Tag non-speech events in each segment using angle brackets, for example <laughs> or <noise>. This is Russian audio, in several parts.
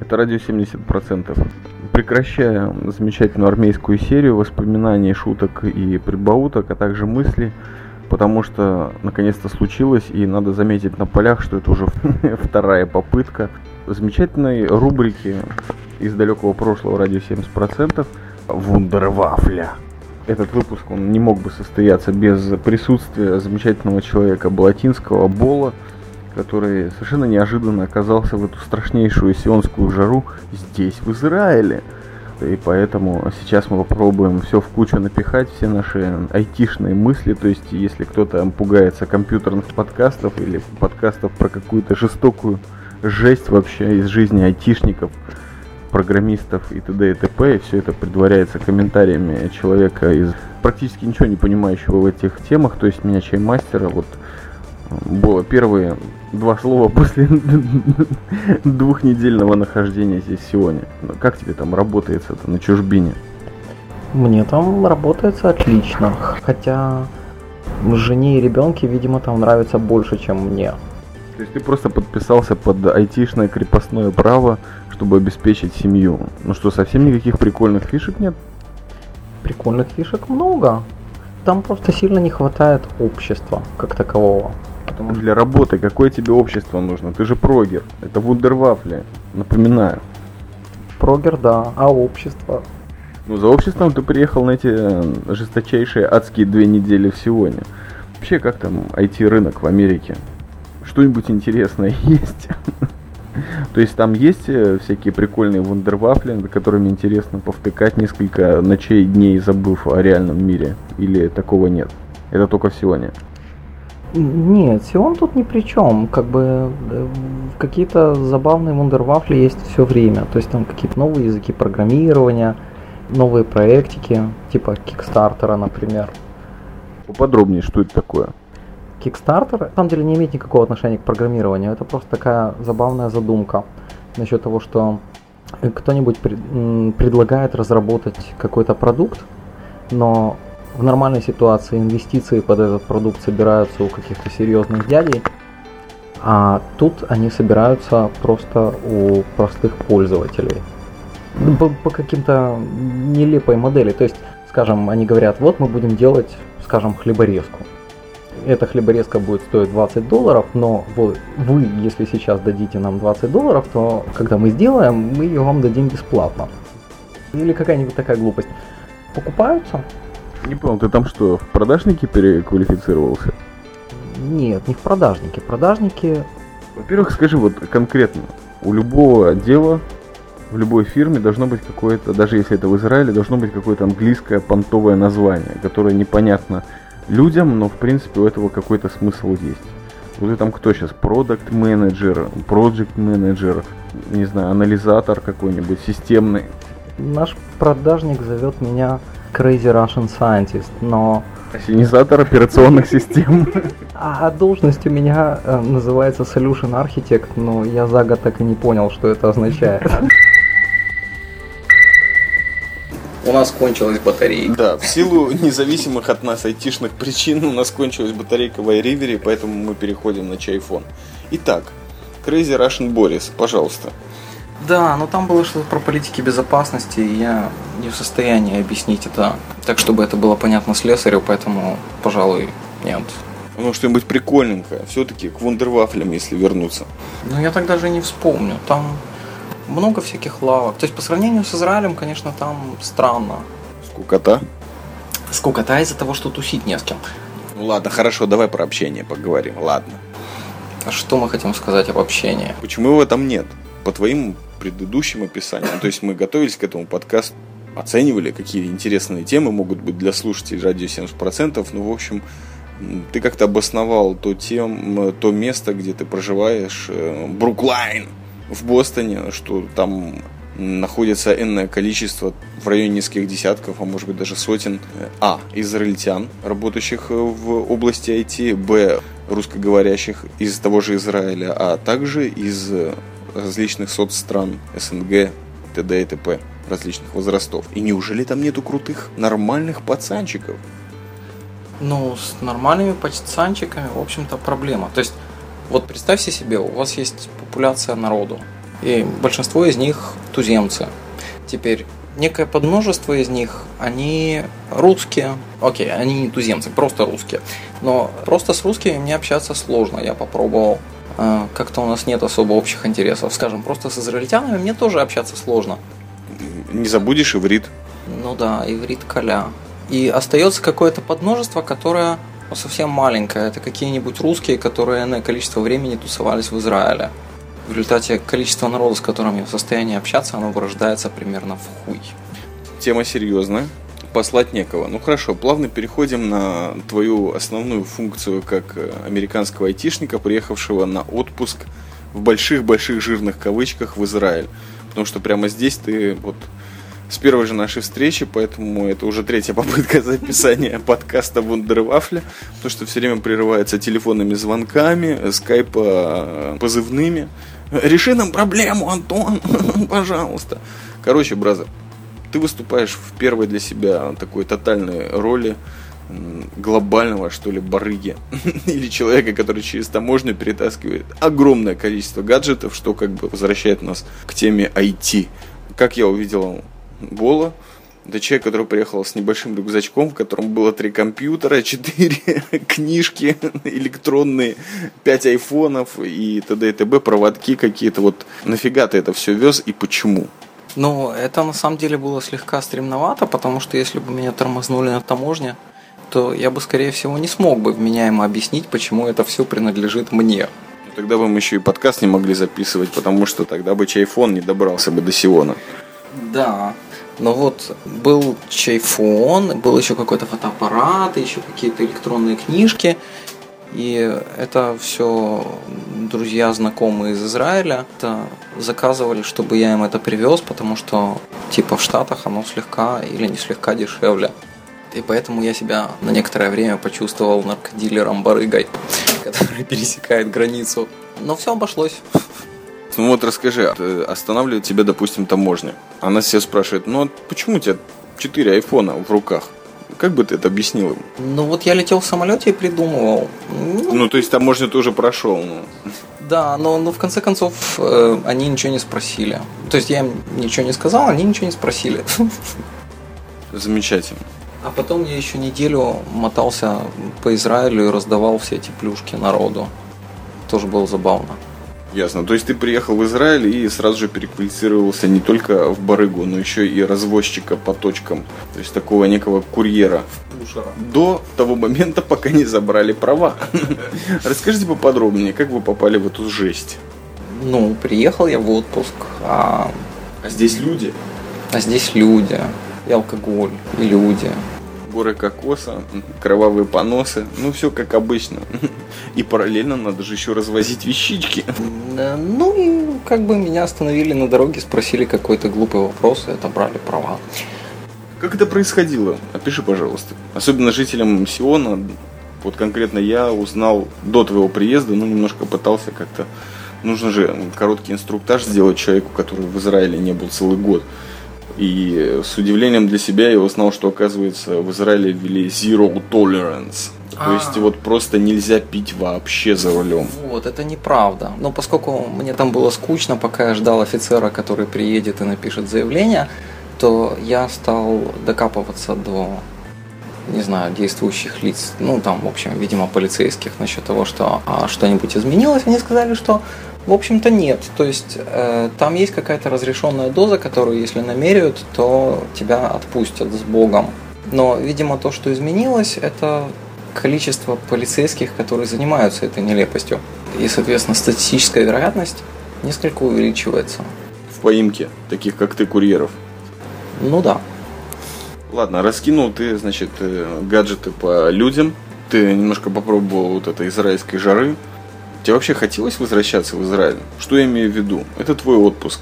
Это радио 70%. Прекращая замечательную армейскую серию воспоминаний, шуток и прибауток, а также мыслей, потому что наконец-то случилось, и надо заметить на полях, что это уже <laughs> вторая попытка замечательной рубрики из далекого прошлого радио 70% Вундервафля. Этот выпуск он не мог бы состояться без присутствия замечательного человека Балатинского Бола, который совершенно неожиданно оказался в эту страшнейшую сионскую жару здесь, в Израиле. И поэтому сейчас мы попробуем все в кучу напихать, все наши айтишные мысли. То есть, если кто-то пугается компьютерных подкастов или подкастов про какую-то жестокую жесть вообще из жизни айтишников, программистов и т.д. и т.п. И все это предваряется комментариями человека из практически ничего не понимающего в этих темах, то есть меня чаймастера, вот было первые два слова после <laughs> двухнедельного нахождения здесь сегодня. Как тебе там работается-то на чужбине? Мне там работается отлично, хотя жене и ребенке, видимо, там нравится больше, чем мне. То есть ты просто подписался под айтишное крепостное право, чтобы обеспечить семью. Ну что, совсем никаких прикольных фишек нет? Прикольных фишек много. Там просто сильно не хватает общества как такового. Потому что для работы какое тебе общество нужно? Ты же прогер. Это вундервафли. Напоминаю. Прогер, да. А общество? Ну, за обществом ты приехал на эти э, жесточайшие адские две недели в сегодня. Вообще, как там IT-рынок в Америке? Что-нибудь интересное <laughs> есть? То есть там есть э, всякие прикольные вундервафли, над которыми интересно повтыкать несколько ночей, дней, забыв о реальном мире? Или такого нет? Это только в Сионе? Нет, Сион тут ни при чем. Как бы э, какие-то забавные вундервафли есть все время. То есть там какие-то новые языки программирования, новые проектики, типа Кикстартера, например. Поподробнее, что это такое? Kickstarter на самом деле не имеет никакого отношения к программированию. Это просто такая забавная задумка насчет того, что кто-нибудь пред, предлагает разработать какой-то продукт, но в нормальной ситуации инвестиции под этот продукт собираются у каких-то серьезных дядей, а тут они собираются просто у простых пользователей. По, по каким-то нелепой модели. То есть, скажем, они говорят, вот мы будем делать, скажем, хлеборезку эта хлеборезка будет стоить 20 долларов, но вы, вы, если сейчас дадите нам 20 долларов, то когда мы сделаем, мы ее вам дадим бесплатно. Или какая-нибудь такая глупость. Покупаются? Не понял, ты там что, в продажники переквалифицировался? Нет, не в продажники. Продажники... Во-первых, скажи вот конкретно, у любого дела в любой фирме должно быть какое-то, даже если это в Израиле, должно быть какое-то английское понтовое название, которое непонятно людям, но в принципе у этого какой-то смысл есть. Вот там кто сейчас? Продукт менеджер, project менеджер, не знаю, анализатор какой-нибудь, системный. Наш продажник зовет меня Crazy Russian Scientist, но... Ассенизатор операционных систем. А должность у меня э, называется Solution Architect, но я за год так и не понял, что это означает. у нас кончилась батарейка. Да, в силу независимых от нас айтишных причин у нас кончилась батарейка в iRiver, поэтому мы переходим на чайфон. Итак, Crazy Russian Boris, пожалуйста. Да, но там было что-то про политики безопасности, и я не в состоянии объяснить это так, чтобы это было понятно слесарю, поэтому, пожалуй, нет. Ну, что-нибудь прикольненькое. Все-таки к вундервафлям, если вернуться. Ну, я так даже не вспомню. Там много всяких лавок. То есть по сравнению с Израилем, конечно, там странно. Скукота? Скукота из-за того, что тусить не с кем. Ну ладно, хорошо, давай про общение поговорим, ладно. А что мы хотим сказать об общении? Почему его там нет? По твоим предыдущим описаниям. То есть мы готовились к этому подкасту, оценивали, какие интересные темы могут быть для слушателей радио 70%. Ну, в общем, ты как-то обосновал то, тем, то место, где ты проживаешь, э, Бруклайн, в Бостоне, что там находится энное количество, в районе нескольких десятков, а может быть даже сотен, а, израильтян, работающих в области IT, б, русскоговорящих из того же Израиля, а также из различных соцстран СНГ, т.д. и т.п. различных возрастов. И неужели там нету крутых, нормальных пацанчиков? Ну, с нормальными пацанчиками, в общем-то, проблема. То есть, вот представьте себе, у вас есть популяция народу. И большинство из них туземцы. Теперь некое подмножество из них, они русские. Окей, они не туземцы, просто русские. Но просто с русскими мне общаться сложно. Я попробовал. Э, как-то у нас нет особо общих интересов. Скажем, просто с израильтянами мне тоже общаться сложно. Не забудешь иврит. Ну да, иврит коля. И остается какое-то подмножество, которое ну, совсем маленькое. Это какие-нибудь русские, которые на количество времени тусовались в Израиле. В результате количество народа, с которым я в состоянии общаться, оно вырождается примерно в хуй. Тема серьезная. Послать некого. Ну хорошо, плавно переходим на твою основную функцию как э, американского айтишника, приехавшего на отпуск в больших-больших жирных кавычках в Израиль. Потому что прямо здесь ты вот с первой же нашей встречи, поэтому это уже третья попытка <laughs> записания подкаста Вундервафля, потому что все время прерывается телефонными звонками, скайпа э, позывными. Реши нам проблему, Антон, <laughs> пожалуйста. Короче, бразер, ты выступаешь в первой для себя такой тотальной роли глобального, что ли, барыги <laughs> или человека, который через таможню перетаскивает огромное количество гаджетов, что как бы возвращает нас к теме IT. Как я увидел Бола. Это человек, который приехал с небольшим рюкзачком, в котором было три компьютера, <laughs> четыре книжки <laughs> электронные, пять айфонов и т.д. и т.б. проводки какие-то. Вот нафига ты это все вез и почему? Ну, это на самом деле было слегка стремновато, потому что если бы меня тормознули на таможне, то я бы, скорее всего, не смог бы вменяемо объяснить, почему это все принадлежит мне. Ну, тогда бы мы еще и подкаст не могли записывать, потому что тогда бы чайфон не добрался бы до Сиона. Да, но вот был чайфон, был еще какой-то фотоаппарат, еще какие-то электронные книжки. И это все друзья, знакомые из Израиля это заказывали, чтобы я им это привез, потому что типа в Штатах оно слегка или не слегка дешевле. И поэтому я себя на некоторое время почувствовал наркодилером-барыгой, <laughs> который пересекает границу. Но все обошлось. Ну вот расскажи, а, останавливает тебя, допустим, таможня. Она все спрашивает, ну а почему у тебя 4 айфона в руках? Как бы ты это объяснил им? Ну вот я летел в самолете и придумывал. Ну, ну то есть таможню ты уже прошел. Ну. Да, но, но в конце концов э, они ничего не спросили. То есть я им ничего не сказал, они ничего не спросили. <laughs> Замечательно. А потом я еще неделю мотался по Израилю и раздавал все эти плюшки народу. Тоже было забавно. Ясно. То есть ты приехал в Израиль и сразу же переквалифицировался не только в барыгу, но еще и развозчика по точкам. То есть такого некого курьера. Мушара. До того момента, пока не забрали права. <laughs> Расскажите поподробнее, как вы попали в эту жесть? Ну, приехал я в отпуск. А, а здесь люди? А здесь люди. И алкоголь, и люди горы кокоса, кровавые поносы, ну все как обычно. И параллельно надо же еще развозить вещички. Ну и как бы меня остановили на дороге, спросили какой-то глупый вопрос и отобрали права. Как это происходило? Опиши, пожалуйста. Особенно жителям Сиона, вот конкретно я узнал до твоего приезда, ну немножко пытался как-то нужно же короткий инструктаж сделать человеку, который в Израиле не был целый год. И с удивлением для себя я узнал, что оказывается в Израиле ввели zero tolerance. То а. есть вот просто нельзя пить вообще за рулем. Вот, это неправда. Но поскольку мне там было скучно, пока я ждал офицера, который приедет и напишет заявление, то я стал докапываться до не знаю, действующих лиц, ну там, в общем, видимо, полицейских насчет того, что а, что-нибудь изменилось. Они сказали, что в общем-то нет. То есть э, там есть какая-то разрешенная доза, которую если намеряют, то тебя отпустят с Богом. Но, видимо, то, что изменилось, это количество полицейских, которые занимаются этой нелепостью. И, соответственно, статистическая вероятность несколько увеличивается. В поимке таких, как ты, курьеров? Ну да. Ладно, раскинул ты, значит, э, гаджеты по людям. Ты немножко попробовал вот этой израильской жары. Тебе вообще хотелось возвращаться в Израиль? Что я имею в виду? Это твой отпуск.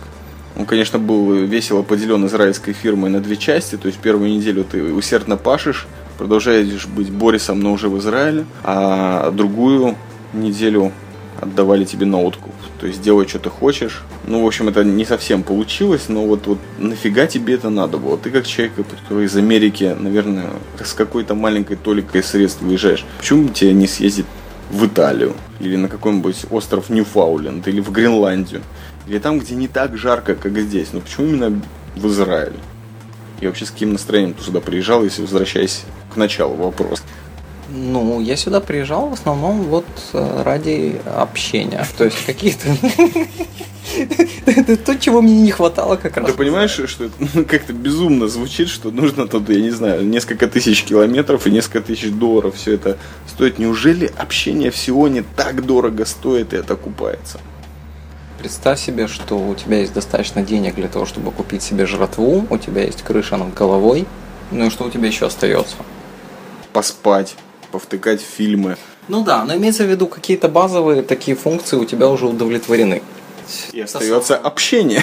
Он, конечно, был весело поделен израильской фирмой на две части. То есть первую неделю ты усердно пашешь, продолжаешь быть Борисом, но уже в Израиле. А другую неделю отдавали тебе на откуп. То есть делай, что ты хочешь. Ну, в общем, это не совсем получилось, но вот, вот нафига тебе это надо было? Ты как человек, который из Америки, наверное, с какой-то маленькой толикой средств выезжаешь. Почему тебе не съездить в Италию? Или на какой-нибудь остров Ньюфауленд? Или в Гренландию? Или там, где не так жарко, как здесь. Но почему именно в Израиле? И вообще с каким настроением ты сюда приезжал, если возвращаясь к началу вопроса? Ну, я сюда приезжал в основном вот э, ради общения. То есть какие-то... <laughs> То, чего мне не хватало как раз. Ты понимаешь, что это ну, как-то безумно звучит, что нужно тут, я не знаю, несколько тысяч километров и несколько тысяч долларов все это стоит. Неужели общение в Сионе так дорого стоит и это окупается? Представь себе, что у тебя есть достаточно денег для того, чтобы купить себе жратву, у тебя есть крыша над головой, ну и что у тебя еще остается? Поспать, повтыкать фильмы. Ну да, но имеется в виду какие-то базовые такие функции у тебя уже удовлетворены. И остается общение.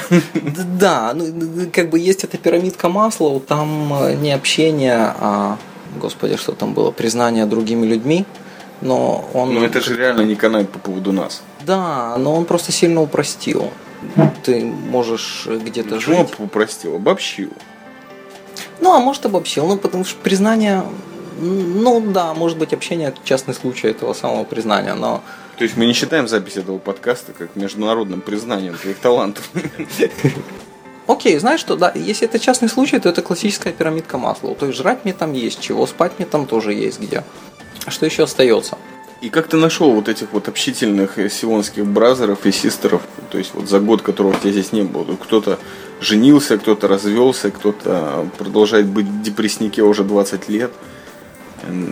Да, ну как бы есть эта пирамидка масла, там э, не общение, а, господи, что там было, признание другими людьми, но он... Ну это же реально не канает по поводу нас. Да, но он просто сильно упростил. Ты можешь где-то жить. Почему упростил? Обобщил. Ну, а может обобщил, ну потому что признание ну да, может быть общение частный случай этого самого признания, но... То есть мы не считаем запись этого подкаста как международным признанием твоих талантов. Окей, знаешь что, да, если это частный случай, то это классическая пирамидка масла. То есть жрать мне там есть чего, спать мне там тоже есть где. А что еще остается? И как ты нашел вот этих вот общительных сионских бразеров и систеров, то есть вот за год, которого у тебя здесь не было? Кто-то женился, кто-то развелся, кто-то продолжает быть в депресснике уже 20 лет –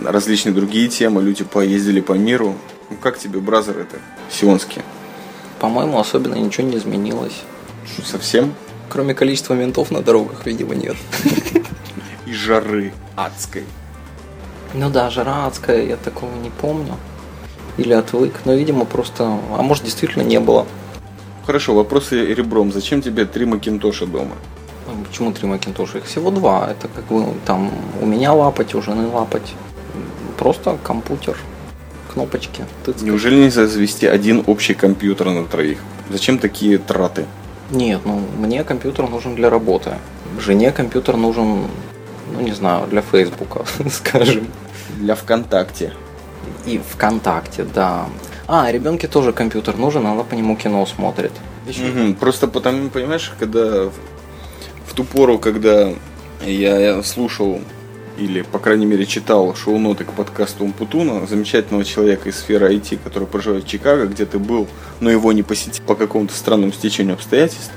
различные другие темы, люди поездили по миру. Ну, как тебе, бразер, это, сионские? По-моему, особенно ничего не изменилось. Что, совсем? Кроме количества ментов на дорогах, видимо, нет. И жары адской. Ну да, жара адская, я такого не помню. Или отвык, но, видимо, просто... А может, действительно не было. Хорошо, вопросы ребром. Зачем тебе три макинтоша дома? Почему три Макинтоша? Их всего два. Это как бы там у меня лапать, у жены лапать. Просто компьютер, кнопочки. Тыцкать. Неужели нельзя завести один общий компьютер на троих? Зачем такие траты? Нет, ну мне компьютер нужен для работы. Жене компьютер нужен, ну не знаю, для Фейсбука, <laughs> скажем. Для ВКонтакте. И ВКонтакте, да. А, ребенке тоже компьютер нужен, она по нему кино смотрит. Угу, просто потому, понимаешь, когда в ту пору, когда я слушал или, по крайней мере, читал шоу-ноты к подкасту Умпутуна, замечательного человека из сферы IT, который проживает в Чикаго, где ты был, но его не посетил по какому-то странному стечению обстоятельств.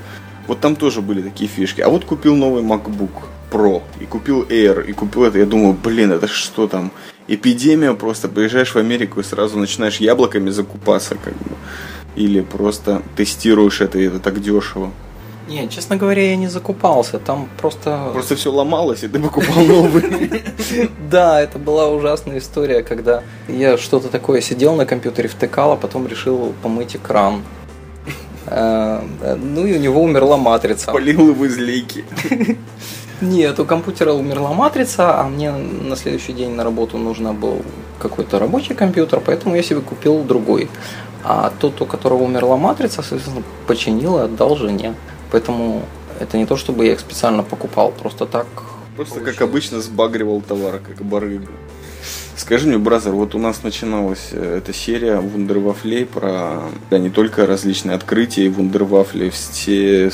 Вот там тоже были такие фишки. А вот купил новый MacBook Pro, и купил Air, и купил это. Я думаю, блин, это что там? Эпидемия просто. Приезжаешь в Америку и сразу начинаешь яблоками закупаться, как бы. Или просто тестируешь это, и это так дешево. Не, честно говоря, я не закупался. Там просто... Просто все ломалось, и ты покупал новый. <laughs> Да, это была ужасная история, когда я что-то такое сидел на компьютере, втыкал, а потом решил помыть экран. Э, ну и у него умерла матрица. Полил его из лейки. <laughs> Нет, у компьютера умерла матрица, а мне на следующий день на работу нужно был какой-то рабочий компьютер, поэтому я себе купил другой. А тот, у которого умерла матрица, соответственно, починил и отдал жене. Поэтому это не то, чтобы я их специально покупал, просто так. Просто получилось. как обычно сбагривал товар, как барыга. Скажи мне, бразер, вот у нас начиналась э, эта серия вундервафлей про да, не только различные открытия и вундервафли в сфере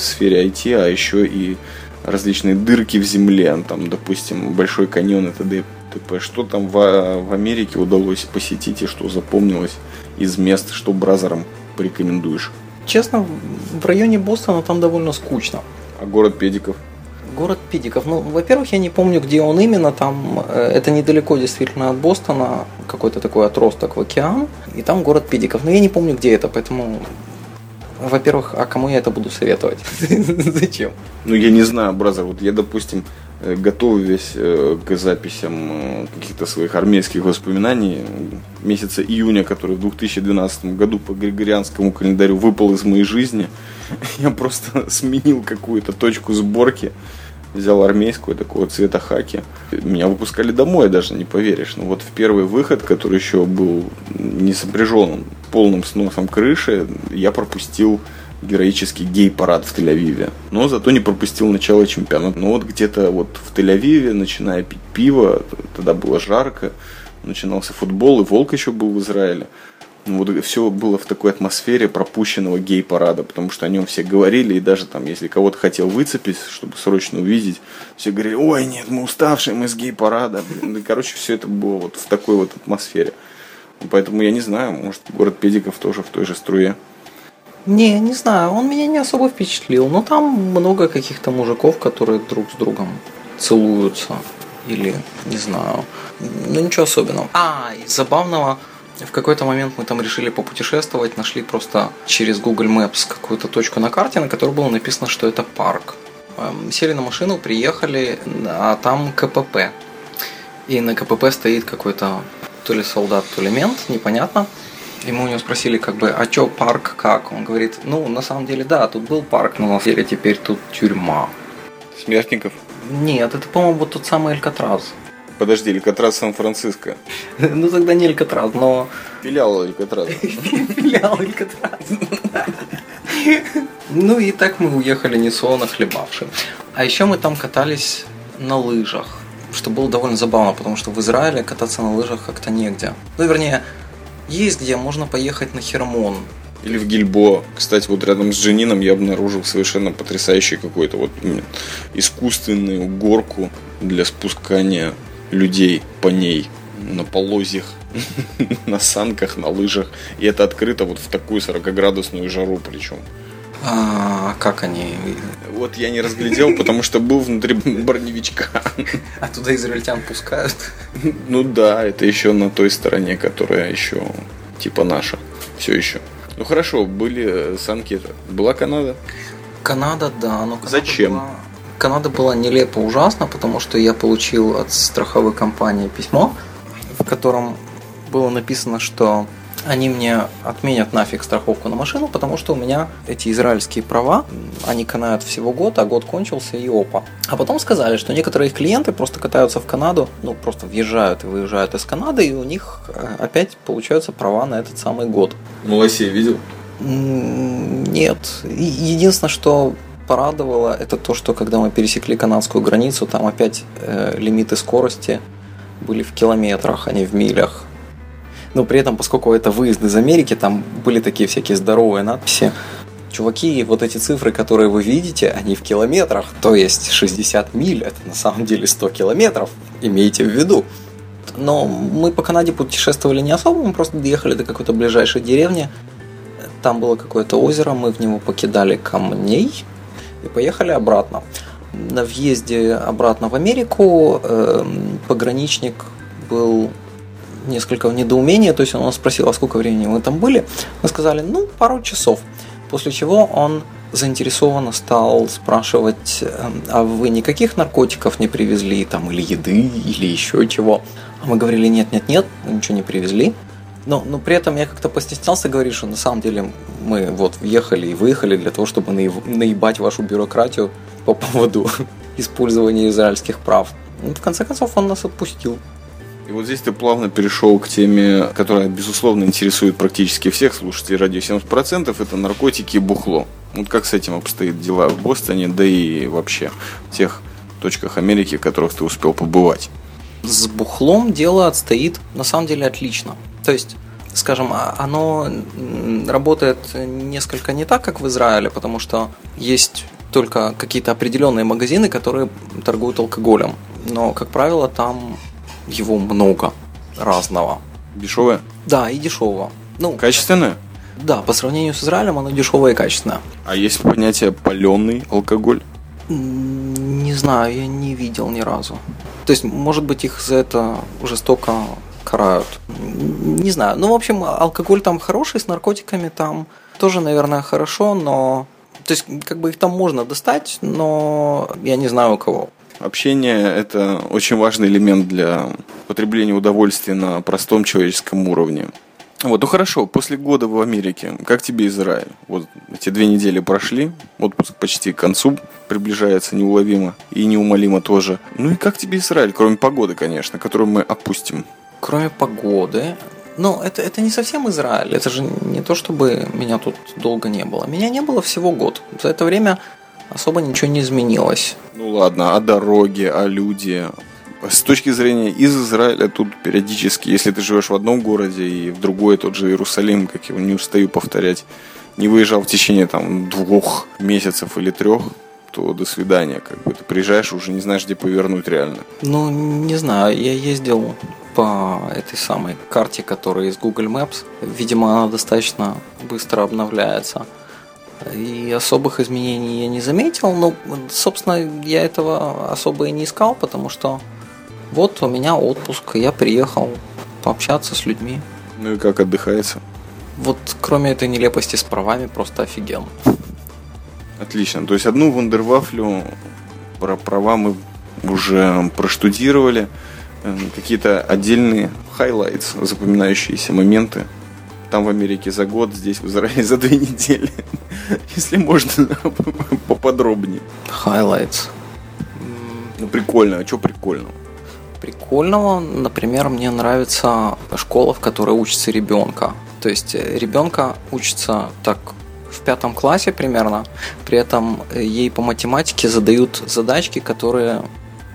IT, а еще и различные дырки в земле, там, допустим, Большой каньон и т.д. т.п. Что там в, в Америке удалось посетить и что запомнилось из мест, что бразерам порекомендуешь? Честно, в районе Бостона там довольно скучно. А город Педиков? Город Педиков. Ну, во-первых, я не помню, где он именно. Там э, это недалеко действительно от Бостона, какой-то такой отросток в океан. И там город Педиков. Но я не помню, где это, поэтому во-первых, а кому я это буду советовать? <laughs> Зачем? Ну, я не знаю, бразер. Вот я, допустим, готовясь э, к записям э, каких-то своих армейских воспоминаний месяца июня, который в 2012 году по григорианскому календарю выпал из моей жизни, <laughs> я просто <laughs> сменил какую-то точку сборки, взял армейскую такого цвета хаки. Меня выпускали домой, даже не поверишь. Но вот в первый выход, который еще был не сопряжен полным сносом крыши, я пропустил героический гей-парад в Тель-Авиве. Но зато не пропустил начало чемпионата. Но вот где-то вот в Тель-Авиве, начиная пить пиво, тогда было жарко, начинался футбол, и Волк еще был в Израиле. Вот все было в такой атмосфере пропущенного гей-парада, потому что о нем все говорили, и даже там, если кого-то хотел выцепить, чтобы срочно увидеть, все говорили, ой, нет, мы уставшие, мы с гей-парада. И, короче, все это было вот в такой вот атмосфере. Поэтому я не знаю, может, город Педиков тоже в той же струе. Не, не знаю, он меня не особо впечатлил. Но там много каких-то мужиков, которые друг с другом целуются. Или, не знаю, ну ничего особенного. А, из забавного, в какой-то момент мы там решили попутешествовать, нашли просто через Google Maps какую-то точку на карте, на которой было написано, что это парк. Эм, сели на машину, приехали, а там КПП. И на КПП стоит какой-то то ли солдат, то ли мент, непонятно. Мы у него спросили, как бы, а чё парк как? Он говорит, ну, на самом деле, да, тут был парк, но на самом деле теперь тут тюрьма. Смертников? Нет, это, по-моему, вот тот самый Алькатрас. Подожди, Алькатрас Сан-Франциско. <laughs> Ну, тогда не Алькатрас, но... Филиал Алькатрас. <laughs> Филиал Алькатрас. <laughs> Ну и так мы уехали несолоно хлебавши. А еще мы там катались на лыжах что было довольно забавно, потому что в Израиле кататься на лыжах как-то негде. Ну, вернее, есть где, можно поехать на Хермон. Или в Гильбо. Кстати, вот рядом с Дженином я обнаружил совершенно потрясающий какой-то вот искусственную горку для спускания людей по ней на полозьях, <laughs> на санках, на лыжах. И это открыто вот в такую 40-градусную жару причем. А как они? Вот я не разглядел, потому что был внутри броневичка. А туда израильтян пускают? Ну да, это еще на той стороне, которая еще типа наша. Все еще. Ну хорошо, были санки. Была Канада? Канада, да. Но Канада Зачем? Была... Канада была нелепо ужасно, потому что я получил от страховой компании письмо, в котором было написано, что они мне отменят нафиг страховку на машину, потому что у меня эти израильские права, они канают всего год, а год кончился и опа. А потом сказали, что некоторые их клиенты просто катаются в Канаду, ну просто въезжают и выезжают из Канады, и у них э, опять получаются права на этот самый год. Малосей видел? Нет. Единственное, что порадовало, это то, что когда мы пересекли канадскую границу, там опять э, лимиты скорости были в километрах, а не в милях но при этом, поскольку это выезд из Америки, там были такие всякие здоровые надписи. Чуваки, вот эти цифры, которые вы видите, они в километрах, то есть 60 миль, это на самом деле 100 километров, имейте в виду. Но мы по Канаде путешествовали не особо, мы просто доехали до какой-то ближайшей деревни. Там было какое-то озеро, мы в него покидали камней и поехали обратно. На въезде обратно в Америку э, пограничник был несколько в недоумении, то есть он спросил, а сколько времени мы там были. Мы сказали, ну, пару часов. После чего он заинтересованно стал спрашивать, «Эм, а вы никаких наркотиков не привезли, там, или еды, или еще чего? А мы говорили, нет, нет, нет, ничего не привезли. Но, но при этом я как-то постеснялся говорить, что на самом деле мы вот въехали и выехали для того, чтобы наебать вашу бюрократию по поводу <laughs> использования израильских прав. Ну, в конце концов, он нас отпустил. И вот здесь ты плавно перешел к теме, которая, безусловно, интересует практически всех слушателей радио 70%, это наркотики и бухло. Вот как с этим обстоят дела в Бостоне, да и вообще в тех точках Америки, в которых ты успел побывать? С бухлом дело отстоит на самом деле отлично. То есть скажем, а, оно работает несколько не так, как в Израиле, потому что есть только какие-то определенные магазины, которые торгуют алкоголем. Но, как правило, там его много разного. Дешевое? Да, и дешевого. Ну, качественное? Да, по сравнению с Израилем оно дешевое и качественное. А есть понятие паленый алкоголь? Не знаю, я не видел ни разу. То есть, может быть, их за это жестоко карают. Не знаю. Ну, в общем, алкоголь там хороший, с наркотиками там тоже, наверное, хорошо, но... То есть, как бы их там можно достать, но я не знаю у кого. Общение – это очень важный элемент для потребления удовольствия на простом человеческом уровне. Вот, ну хорошо, после года в Америке, как тебе Израиль? Вот эти две недели прошли, отпуск почти к концу приближается неуловимо и неумолимо тоже. Ну и как тебе Израиль, кроме погоды, конечно, которую мы опустим? Кроме погоды, ну, это, это не совсем Израиль. Это же не то, чтобы меня тут долго не было. Меня не было всего год. За это время особо ничего не изменилось. Ну ладно, а дороги, а люди, с точки зрения из Израиля, тут периодически, если ты живешь в одном городе и в другой, тот же Иерусалим, как я не устаю повторять, не выезжал в течение там двух месяцев или трех, то до свидания. Как бы ты приезжаешь, уже не знаешь, где повернуть реально. Ну, не знаю, я ездил по этой самой карте, которая из Google Maps. Видимо, она достаточно быстро обновляется. И особых изменений я не заметил. Но, собственно, я этого особо и не искал, потому что вот у меня отпуск, я приехал пообщаться с людьми. Ну и как отдыхается? Вот кроме этой нелепости с правами, просто офигенно. Отлично. То есть одну вундервафлю про права мы уже проштудировали. Эм, какие-то отдельные highlights, запоминающиеся моменты. Там в Америке за год, здесь в Израиле за две недели. <laughs> Если можно, <laughs> поподробнее. Highlights. Ну, прикольно. А что прикольного? Прикольного, например, мне нравится школа, в которой учится ребенка. То есть э, ребенка учится так в пятом классе примерно, при этом э, ей по математике задают задачки, которые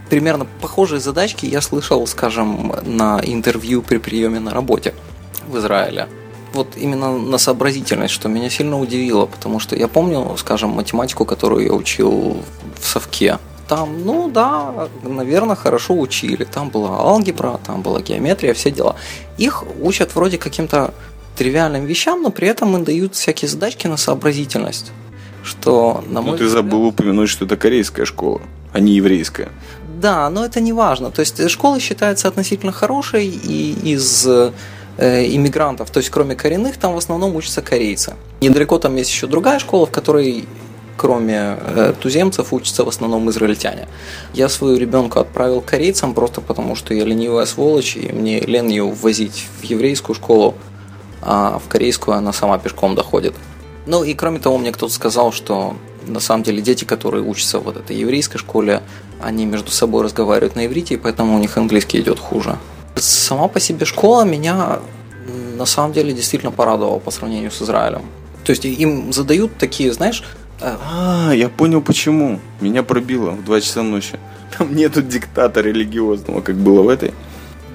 примерно похожие задачки я слышал, скажем, на интервью при приеме на работе в Израиле. Вот именно на сообразительность, что меня сильно удивило, потому что я помню, скажем, математику, которую я учил в совке. Там, ну да, наверное, хорошо учили. Там была алгебра, там была геометрия, все дела. Их учат вроде каким-то тривиальным вещам, но при этом им дают всякие задачки на сообразительность. Что, на мой ну, ты взгляд... забыл упомянуть, что это корейская школа, а не еврейская. Да, но это не важно. То есть школа считается относительно хорошей и из иммигрантов, то есть кроме коренных, там в основном учатся корейцы. Недалеко там есть еще другая школа, в которой кроме э, туземцев учатся в основном израильтяне. Я свою ребенка отправил корейцам просто потому, что я ленивая сволочь, и мне лен ее ввозить в еврейскую школу, а в корейскую она сама пешком доходит. Ну и кроме того, мне кто-то сказал, что на самом деле дети, которые учатся в вот этой еврейской школе, они между собой разговаривают на иврите, и поэтому у них английский идет хуже. Сама по себе школа меня на самом деле действительно порадовала по сравнению с Израилем. То есть им задают такие, знаешь... Э, а, я понял почему. Меня пробило в 2 часа ночи. <laughs> Там нету диктата религиозного, как было в этой.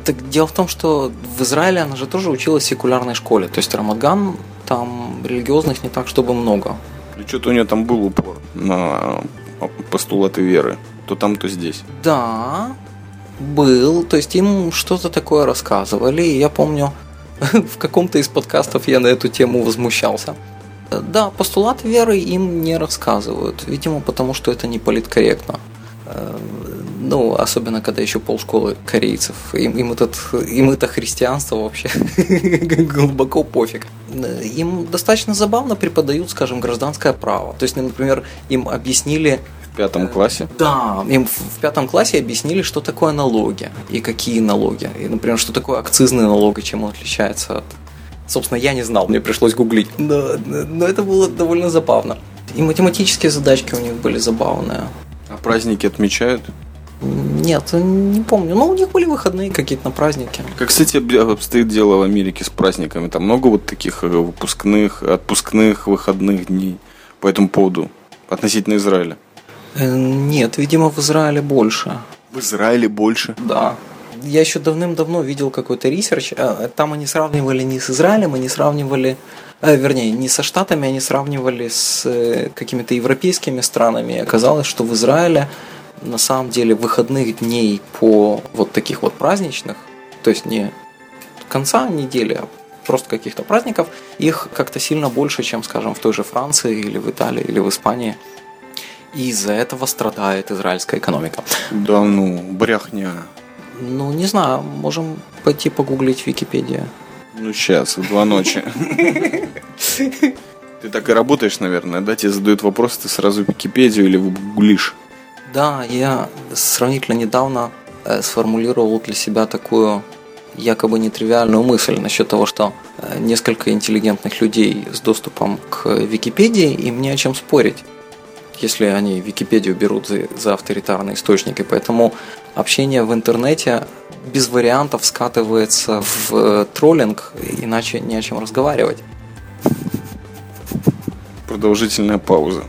Так дело в том, что в Израиле она же тоже училась в секулярной школе. То есть Рамадган там религиозных не так, чтобы много. И что-то у нее там был упор на постулаты веры. То там, то здесь. Да, был. То есть им что-то такое рассказывали. И я помню, <laughs> в каком-то из подкастов я на эту тему возмущался. Да, постулаты веры им не рассказывают. Видимо, потому что это не политкорректно. Э, ну, особенно когда еще полшколы корейцев. Им, им, этот, им это христианство вообще <laughs> глубоко пофиг. Им достаточно забавно преподают, скажем, гражданское право. То есть, например, им объяснили в пятом классе? Да, им в пятом классе объяснили, что такое налоги и какие налоги. И, например, что такое акцизный налог и чем он отличается от... Собственно, я не знал, мне пришлось гуглить. Но, но это было довольно забавно. И математические задачки у них были забавные. А праздники отмечают? Нет, не помню. Но у них были выходные какие-то на праздники. Как, кстати, обстоит дело в Америке с праздниками? Там много вот таких э, выпускных, отпускных, выходных дней по этому поводу относительно Израиля? Э, нет, видимо, в Израиле больше. В Израиле больше? Да. Я еще давным-давно видел какой-то research. Э, там они сравнивали не с Израилем, они сравнивали вернее, не со Штатами, они сравнивали с какими-то европейскими странами. Оказалось, что в Израиле на самом деле выходных дней по вот таких вот праздничных, то есть не конца недели, а просто каких-то праздников, их как-то сильно больше, чем, скажем, в той же Франции или в Италии или в Испании. И из-за этого страдает израильская экономика. Да ну, бряхня. Ну, не знаю, можем пойти погуглить Википедию. Ну, сейчас, в два ночи. Ты так и работаешь, наверное, да? Тебе задают вопрос, ты сразу Википедию или гуглишь? Да, я сравнительно недавно э, сформулировал для себя такую якобы нетривиальную мысль насчет того, что э, несколько интеллигентных людей с доступом к Википедии, им не о чем спорить, если они Википедию берут за, за авторитарные источники. Поэтому общение в интернете без вариантов скатывается в э, троллинг, иначе не о чем разговаривать. Продолжительная пауза.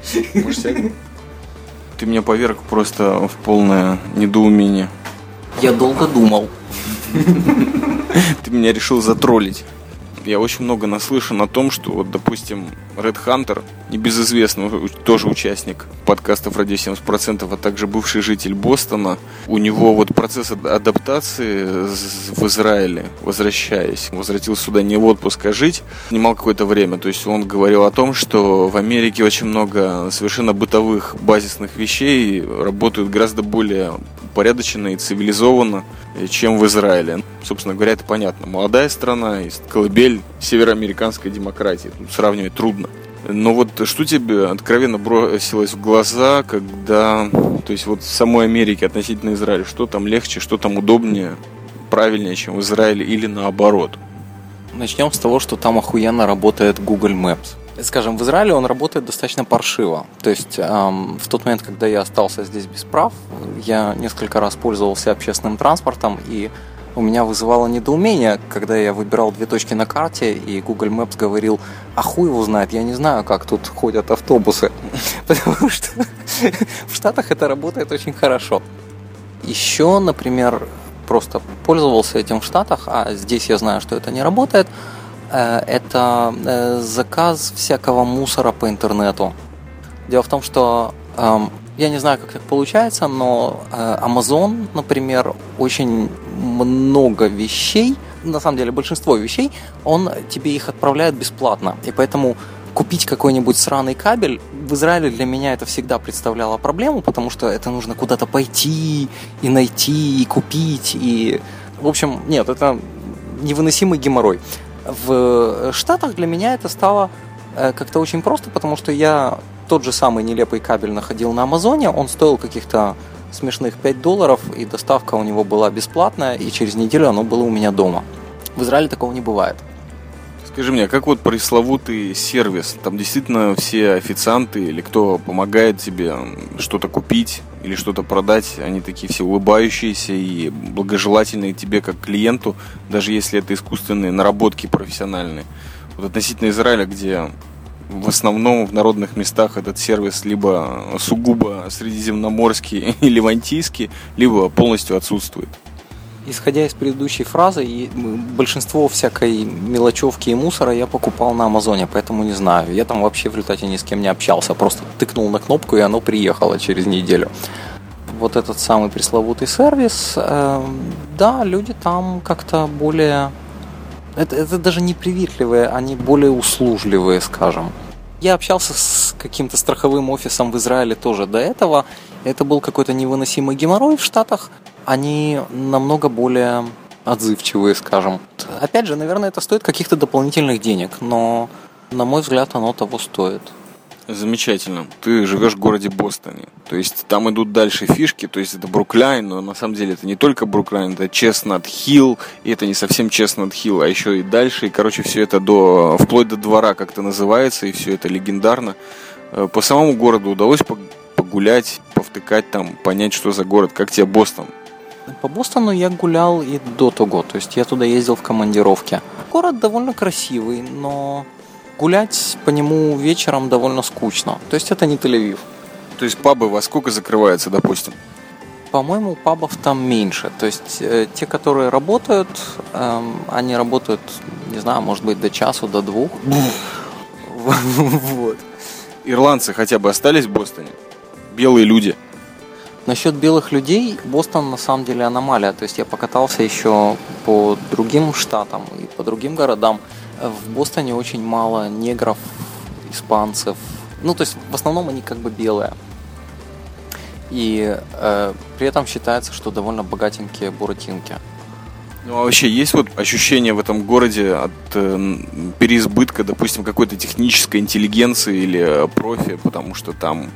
Ты меня поверг просто в полное недоумение. Я долго думал. Ты меня решил затроллить. Я очень много наслышан о том, что, вот, допустим, Red Hunter, небезызвестный тоже участник подкастов «Радио 70%», а также бывший житель Бостона, у него вот процесс адаптации в Израиле, возвращаясь, возвратился сюда не в отпуск, а жить, занимал какое-то время. То есть он говорил о том, что в Америке очень много совершенно бытовых базисных вещей работают гораздо более упорядоченно и цивилизованно, э, чем в Израиле. Собственно говоря, это понятно. Молодая страна, колыбель североамериканской демократии. Тут сравнивать трудно. Но вот что тебе откровенно бросилось в глаза, когда, то есть вот в самой Америке относительно Израиля, что там легче, что там удобнее, правильнее, чем в Израиле или наоборот? Начнем с того, что там охуенно работает Google Maps. Скажем, в Израиле он работает достаточно паршиво. То есть эм, в тот момент, когда я остался здесь без прав, я несколько раз пользовался общественным транспортом, и у меня вызывало недоумение, когда я выбирал две точки на карте, и Google Maps говорил, а хуй его знает, я не знаю, как тут ходят автобусы. <laughs> Потому что в Штатах это работает очень хорошо. Еще, например, просто пользовался этим в Штатах, а здесь я знаю, что это не работает – это э, заказ всякого мусора по интернету. Дело в том, что эм, я не знаю, как так получается, но э, Amazon, например, очень много вещей, на самом деле большинство вещей, он тебе их отправляет бесплатно. И поэтому купить какой-нибудь сраный кабель в Израиле для меня это всегда представляло проблему, потому что это нужно куда-то пойти и найти, и купить, и... В общем, нет, это невыносимый геморрой. В Штатах для меня это стало э, как-то очень просто, потому что я тот же самый нелепый кабель находил на Амазоне, он стоил каких-то смешных 5 долларов, и доставка у него была бесплатная, и через неделю оно было у меня дома. В Израиле такого не бывает. Скажи мне, как вот пресловутый сервис? Там действительно все официанты или кто помогает тебе что-то купить или что-то продать, они такие все улыбающиеся и благожелательные тебе как клиенту, даже если это искусственные наработки профессиональные. Вот относительно Израиля, где в основном в народных местах этот сервис либо сугубо средиземноморский <laughs> и левантийский, либо полностью отсутствует исходя из предыдущей фразы, и большинство всякой мелочевки и мусора я покупал на Амазоне, поэтому не знаю. Я там вообще в результате ни с кем не общался, просто тыкнул на кнопку, и оно приехало через неделю. Вот этот самый пресловутый сервис, э, да, люди там как-то более... Это, это даже не приветливые, они более услужливые, скажем. Я общался с каким-то страховым офисом в Израиле тоже до этого. Это был какой-то невыносимый геморрой в Штатах они намного более отзывчивые, скажем. Опять же, наверное, это стоит каких-то дополнительных денег, но, на мой взгляд, оно того стоит. Замечательно. Ты живешь в городе Бостоне. То есть там идут дальше фишки, то есть это Бруклайн, но на самом деле это не только Бруклайн, это Честнат Хилл, и это не совсем Честнат Хилл, а еще и дальше. И, короче, все это до, вплоть до двора как-то называется, и все это легендарно. Э, по самому городу удалось погулять, повтыкать там, понять, что за город. Как тебе Бостон? По Бостону я гулял и до того, то есть я туда ездил в командировке. Город довольно красивый, но гулять по нему вечером довольно скучно. То есть это не Тель-Авив. То есть пабы во сколько закрываются, допустим? По-моему, пабов там меньше. То есть э, те, которые работают, э, они работают, не знаю, может быть, до часу, до двух. <laughs> Вот. Ирландцы хотя бы остались в Бостоне? Белые люди – Насчет белых людей, Бостон на самом деле аномалия. То есть я покатался еще по другим штатам и по другим городам. В Бостоне очень мало негров, испанцев. Ну, то есть в основном они как бы белые. И э, при этом считается, что довольно богатенькие буратинки. Ну а вообще есть вот ощущение в этом городе от э, переизбытка, допустим, какой-то технической интеллигенции или э, профи, потому что там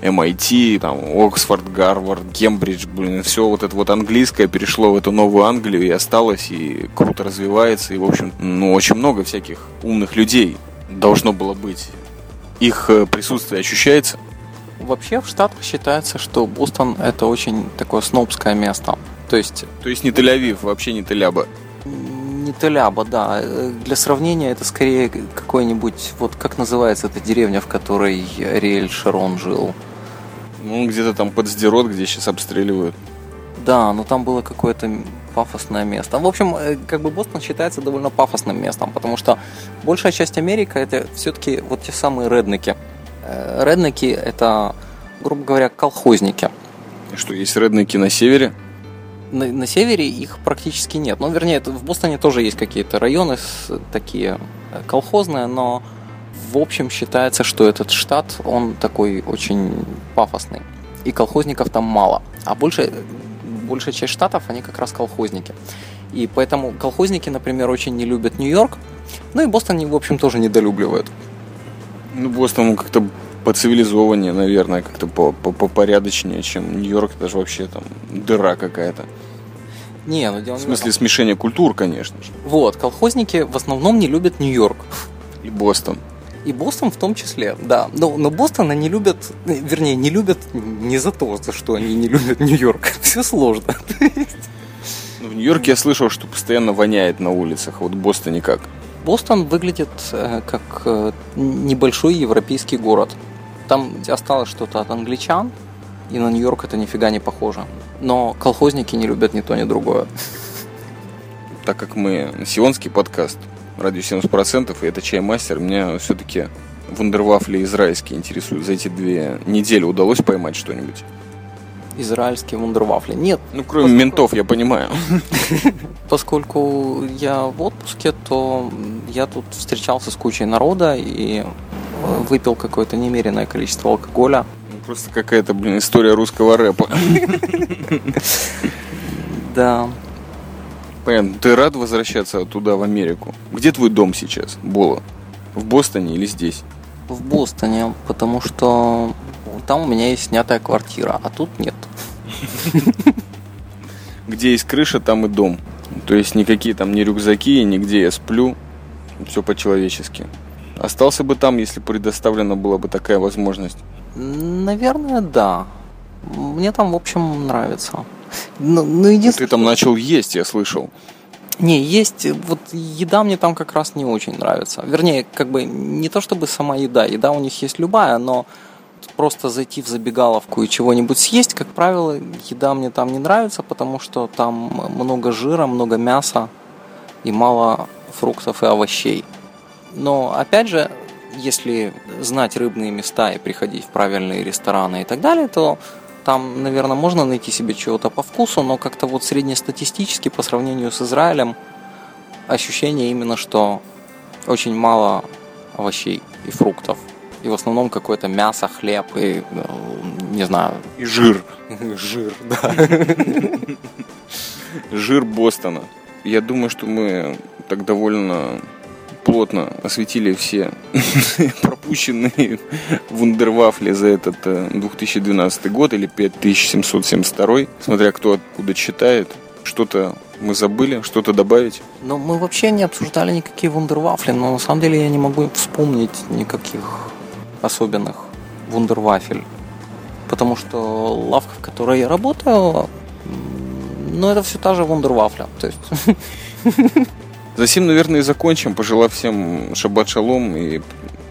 MIT, там, Оксфорд, Гарвард, Кембридж, блин, все вот это вот английское перешло в эту новую Англию и осталось, и круто развивается, и, в общем, ну, очень много всяких умных людей должно было быть. Их э, присутствие ощущается? Вообще в Штатах считается, что Бостон это очень такое снобское место. То есть... То есть не Тель-Авив, вообще не Тель-Аба? Не Тель-Аба, да. Для сравнения это скорее какой-нибудь... Вот как называется эта деревня, в которой Риэль Шарон жил? Ну, где-то там под Сдерот, где сейчас обстреливают. Да, но там было какое-то пафосное место. В общем, э, как бы Бостон считается довольно пафосным местом, потому что большая часть Америки это все-таки вот те самые реднеки. Э, реднеки это, грубо говоря, колхозники. И что, есть реднеки на севере? На, на севере их практически нет. Ну, вернее, в Бостоне тоже есть какие-то районы такие э, колхозные, но в общем считается, что этот штат, он такой очень пафосный. И колхозников там мало. А больше, большая часть штатов, они как раз колхозники. И поэтому колхозники, например, очень не любят Нью-Йорк. Ну и Бостон, в общем, тоже недолюбливают. Ну, Бостон как-то поцивилизованнее, наверное, как-то попорядочнее, чем Нью-Йорк. Даже вообще там дыра какая-то. Не, ну дело В смысле смешения культур, конечно же. Вот, колхозники в основном не любят Нью-Йорк. И Бостон. И Бостон в том числе, да. Но, но Бостон они любят, вернее, не любят не за то, за что они не любят Нью-Йорк. <laughs> Все сложно. Ну, в Нью-Йорке я слышал, что постоянно воняет на улицах. Вот в Бостоне как? Бостон выглядит э, как э, небольшой европейский город. Там осталось что-то от англичан, и на Нью-Йорк это нифига не похоже. Но колхозники не любят ни то, ни другое. <laughs> Так как мы сионский подкаст, радио 70%, и это чаймастер, меня все-таки вундервафли израильские интересуют. За эти две недели удалось поймать что-нибудь? Израильские вундервафли? Нет. Ну, кроме поскольку... ментов, я понимаю. <laughs> Поскольку я в отпуске, то я тут встречался с кучей народа и выпил какое-то немеренное количество алкоголя. Ну, просто какая-то, блин, история русского рэпа. <laughs> Да. Понятно. Ты рад возвращаться туда, в Америку? Где твой дом сейчас, Бола? В Бостоне или здесь? В Бостоне, потому что там у меня есть снятая квартира, а тут нет. <laughs> Где есть крыша, там и дом. То есть никакие там ни рюкзаки, нигде я сплю. Все по-человечески. Остался бы там, если предоставлена была бы такая возможность? Наверное, да. Мне там, в общем, нравится. Но, но единственное... Ты там начал есть, я слышал. Не, есть, вот еда мне там как раз не очень нравится. Вернее, как бы не то чтобы сама еда, еда у них есть любая, но просто зайти в забегаловку и чего-нибудь съесть, как правило, еда мне там не нравится, потому что там много жира, много мяса и мало фруктов и овощей. Но опять же, если знать рыбные места и приходить в правильные рестораны и так далее, то там, наверное, можно найти себе чего-то по вкусу, но как-то вот среднестатистически по сравнению с Израилем ощущение именно, что очень мало овощей и фруктов. И в основном какое-то мясо, хлеб и, э, не знаю... И жир. <laughs> Жир, да. <laughs> Жир Бостона. Я думаю, что мы так довольно плотно осветили все <laughs> пропущенные вундервафли за этот 2012 э, год или 5772, смотря кто откуда читает. Что-то мы забыли, что-то добавить? Ну, мы вообще не обсуждали никакие вундервафли, но на самом деле я не могу вспомнить никаких особенных вундервафель. Потому что лавка, в которой я работаю, ну, это все та же вундервафля. То есть... <laughs> Затем, наверное, и закончим, пожелав всем шаббат шалом и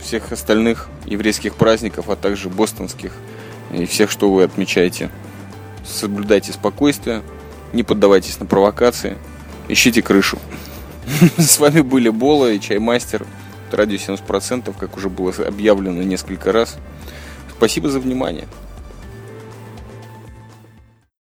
всех остальных еврейских праздников, а также бостонских и всех, что вы отмечаете. Соблюдайте спокойствие, не поддавайтесь на провокации, ищите крышу. <laughs> С вами были Бола и Чаймастер, радио 70%, как уже было объявлено несколько раз. Спасибо за внимание.